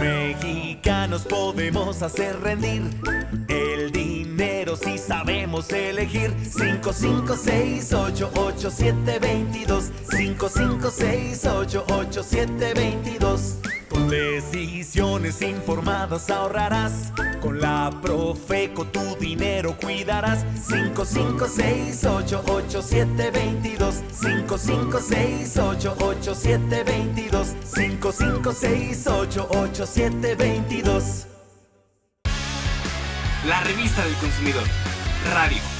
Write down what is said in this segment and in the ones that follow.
mexicanos podemos hacer rendir. El dinero si sabemos elegir. 55688722 55688722 con decisiones informadas ahorrarás. Con la Profeco tu dinero cuidarás. 55688722 55688722 55688722 La revista del consumidor. Radio.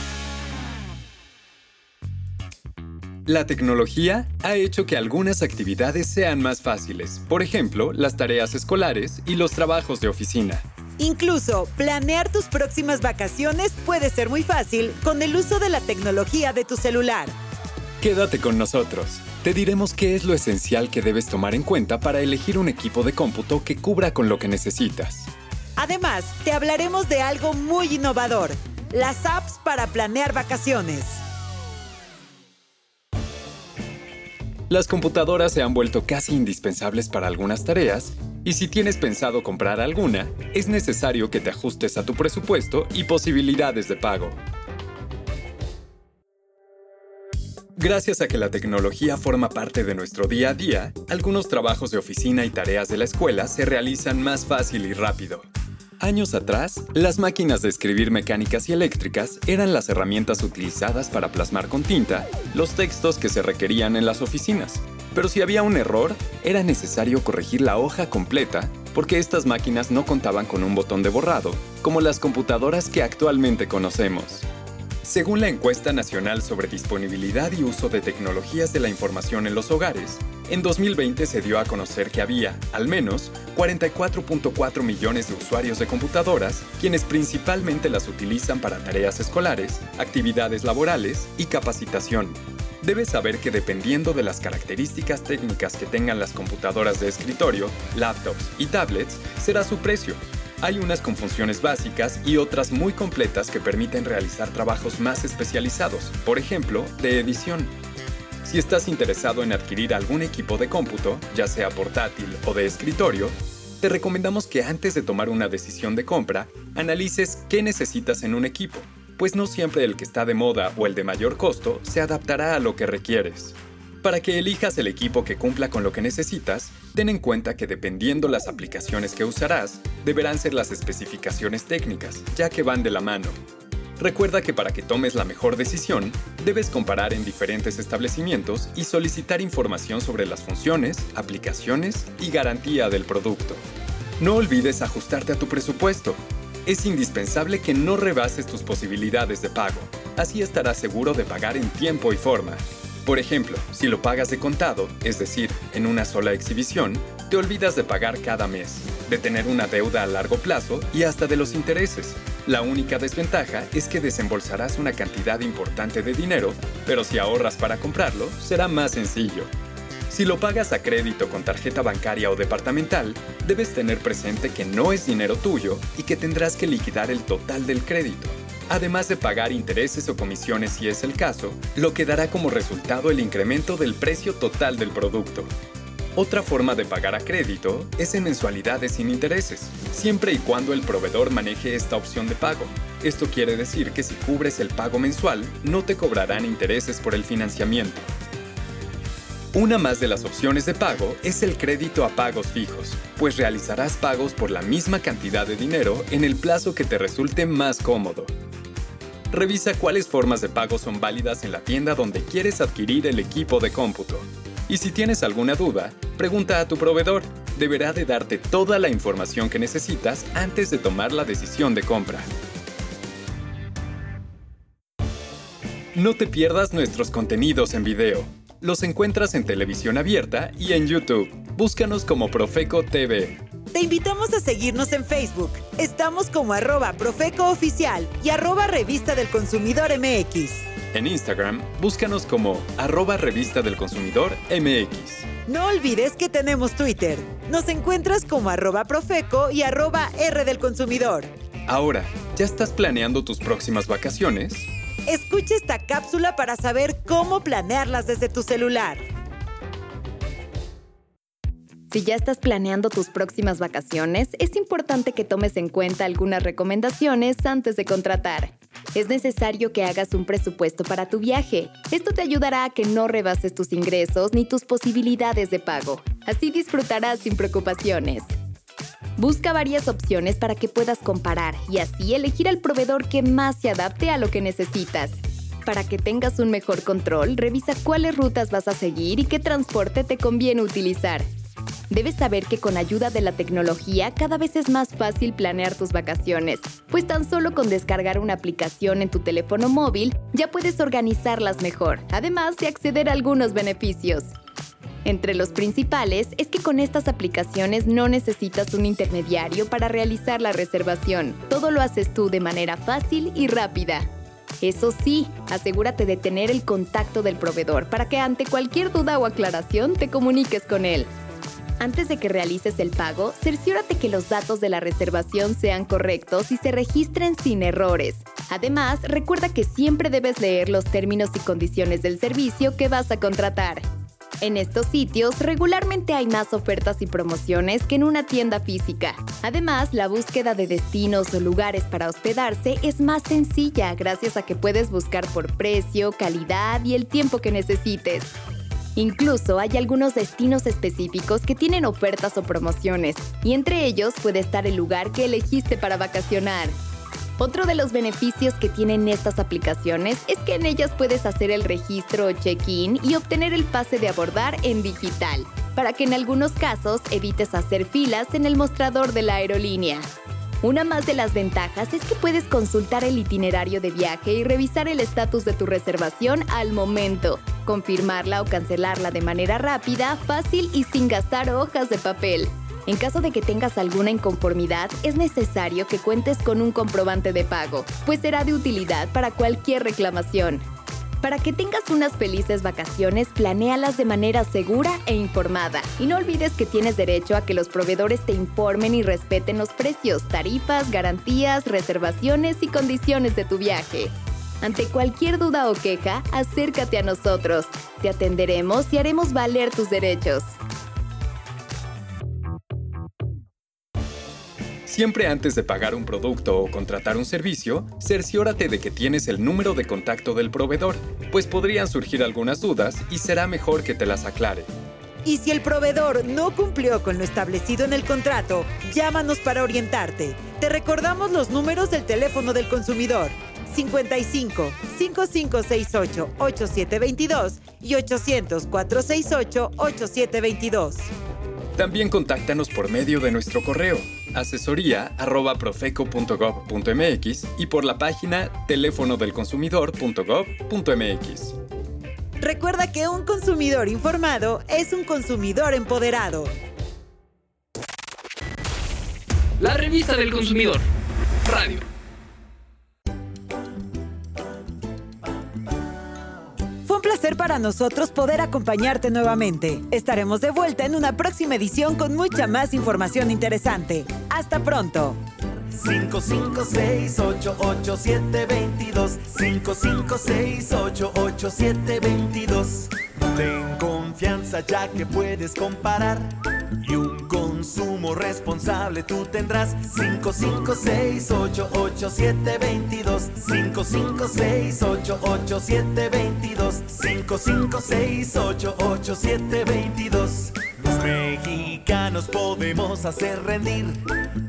La tecnología ha hecho que algunas actividades sean más fáciles, por ejemplo, las tareas escolares y los trabajos de oficina. Incluso, planear tus próximas vacaciones puede ser muy fácil con el uso de la tecnología de tu celular. Quédate con nosotros. Te diremos qué es lo esencial que debes tomar en cuenta para elegir un equipo de cómputo que cubra con lo que necesitas. Además, te hablaremos de algo muy innovador, las apps para planear vacaciones. Las computadoras se han vuelto casi indispensables para algunas tareas y si tienes pensado comprar alguna, es necesario que te ajustes a tu presupuesto y posibilidades de pago. Gracias a que la tecnología forma parte de nuestro día a día, algunos trabajos de oficina y tareas de la escuela se realizan más fácil y rápido. Años atrás, las máquinas de escribir mecánicas y eléctricas eran las herramientas utilizadas para plasmar con tinta los textos que se requerían en las oficinas. Pero si había un error, era necesario corregir la hoja completa porque estas máquinas no contaban con un botón de borrado, como las computadoras que actualmente conocemos. Según la encuesta nacional sobre disponibilidad y uso de tecnologías de la información en los hogares, en 2020 se dio a conocer que había, al menos, 44.4 millones de usuarios de computadoras, quienes principalmente las utilizan para tareas escolares, actividades laborales y capacitación. Debes saber que dependiendo de las características técnicas que tengan las computadoras de escritorio, laptops y tablets, será su precio, hay unas con funciones básicas y otras muy completas que permiten realizar trabajos más especializados, por ejemplo, de edición. Si estás interesado en adquirir algún equipo de cómputo, ya sea portátil o de escritorio, te recomendamos que antes de tomar una decisión de compra, analices qué necesitas en un equipo, pues no siempre el que está de moda o el de mayor costo se adaptará a lo que requieres. Para que elijas el equipo que cumpla con lo que necesitas, ten en cuenta que dependiendo las aplicaciones que usarás, deberán ser las especificaciones técnicas, ya que van de la mano. Recuerda que para que tomes la mejor decisión, debes comparar en diferentes establecimientos y solicitar información sobre las funciones, aplicaciones y garantía del producto. No olvides ajustarte a tu presupuesto. Es indispensable que no rebases tus posibilidades de pago. Así estarás seguro de pagar en tiempo y forma. Por ejemplo, si lo pagas de contado, es decir, en una sola exhibición, te olvidas de pagar cada mes, de tener una deuda a largo plazo y hasta de los intereses. La única desventaja es que desembolsarás una cantidad importante de dinero, pero si ahorras para comprarlo, será más sencillo. Si lo pagas a crédito con tarjeta bancaria o departamental, debes tener presente que no es dinero tuyo y que tendrás que liquidar el total del crédito además de pagar intereses o comisiones si es el caso, lo que dará como resultado el incremento del precio total del producto. Otra forma de pagar a crédito es en mensualidades sin intereses, siempre y cuando el proveedor maneje esta opción de pago. Esto quiere decir que si cubres el pago mensual, no te cobrarán intereses por el financiamiento. Una más de las opciones de pago es el crédito a pagos fijos, pues realizarás pagos por la misma cantidad de dinero en el plazo que te resulte más cómodo. Revisa cuáles formas de pago son válidas en la tienda donde quieres adquirir el equipo de cómputo. Y si tienes alguna duda, pregunta a tu proveedor. Deberá de darte toda la información que necesitas antes de tomar la decisión de compra. No te pierdas nuestros contenidos en video. Los encuentras en televisión abierta y en YouTube. Búscanos como Profeco TV. Te invitamos a seguirnos en Facebook. Estamos como arroba Profeco Oficial y arroba Revista del Consumidor MX. En Instagram, búscanos como arroba Revista del Consumidor MX. No olvides que tenemos Twitter. Nos encuentras como arroba Profeco y arroba R del Consumidor. Ahora, ¿ya estás planeando tus próximas vacaciones? Escucha esta cápsula para saber cómo planearlas desde tu celular. Si ya estás planeando tus próximas vacaciones, es importante que tomes en cuenta algunas recomendaciones antes de contratar. Es necesario que hagas un presupuesto para tu viaje. Esto te ayudará a que no rebases tus ingresos ni tus posibilidades de pago. Así disfrutarás sin preocupaciones. Busca varias opciones para que puedas comparar y así elegir al proveedor que más se adapte a lo que necesitas. Para que tengas un mejor control, revisa cuáles rutas vas a seguir y qué transporte te conviene utilizar. Debes saber que con ayuda de la tecnología cada vez es más fácil planear tus vacaciones, pues tan solo con descargar una aplicación en tu teléfono móvil ya puedes organizarlas mejor, además de acceder a algunos beneficios. Entre los principales es que con estas aplicaciones no necesitas un intermediario para realizar la reservación, todo lo haces tú de manera fácil y rápida. Eso sí, asegúrate de tener el contacto del proveedor para que ante cualquier duda o aclaración te comuniques con él. Antes de que realices el pago, cerciórate que los datos de la reservación sean correctos y se registren sin errores. Además, recuerda que siempre debes leer los términos y condiciones del servicio que vas a contratar. En estos sitios regularmente hay más ofertas y promociones que en una tienda física. Además, la búsqueda de destinos o lugares para hospedarse es más sencilla gracias a que puedes buscar por precio, calidad y el tiempo que necesites. Incluso hay algunos destinos específicos que tienen ofertas o promociones, y entre ellos puede estar el lugar que elegiste para vacacionar. Otro de los beneficios que tienen estas aplicaciones es que en ellas puedes hacer el registro o check-in y obtener el pase de abordar en digital, para que en algunos casos evites hacer filas en el mostrador de la aerolínea. Una más de las ventajas es que puedes consultar el itinerario de viaje y revisar el estatus de tu reservación al momento, confirmarla o cancelarla de manera rápida, fácil y sin gastar hojas de papel. En caso de que tengas alguna inconformidad, es necesario que cuentes con un comprobante de pago, pues será de utilidad para cualquier reclamación. Para que tengas unas felices vacaciones, planéalas de manera segura e informada. Y no olvides que tienes derecho a que los proveedores te informen y respeten los precios, tarifas, garantías, reservaciones y condiciones de tu viaje. Ante cualquier duda o queja, acércate a nosotros. Te atenderemos y haremos valer tus derechos. Siempre antes de pagar un producto o contratar un servicio, cerciórate de que tienes el número de contacto del proveedor, pues podrían surgir algunas dudas y será mejor que te las aclare. Y si el proveedor no cumplió con lo establecido en el contrato, llámanos para orientarte. Te recordamos los números del teléfono del consumidor. 55 5568 8722 y 800 468 8722. También contáctanos por medio de nuestro correo asesoría@profeco.gov.mx y por la página teléfonodelconsumidor.gov.mx. Recuerda que un consumidor informado es un consumidor empoderado. La revista del consumidor. Radio. Placer para nosotros poder acompañarte nuevamente. Estaremos de vuelta en una próxima edición con mucha más información interesante. Hasta pronto. 55688722 55688722 Ten confianza ya que puedes comparar y un consumo responsable tú tendrás 55688722 55688722 55688722 Los mexicanos podemos hacer rendir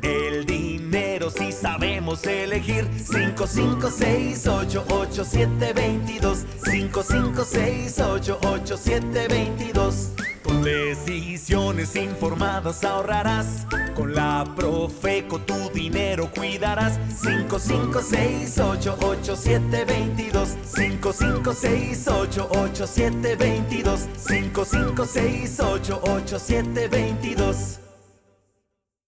el dinero si sabemos elegir. 55688722 55688722 con decisiones informadas ahorrarás. Con la Profeco tu dinero cuidarás. 55688722 55688722 55688722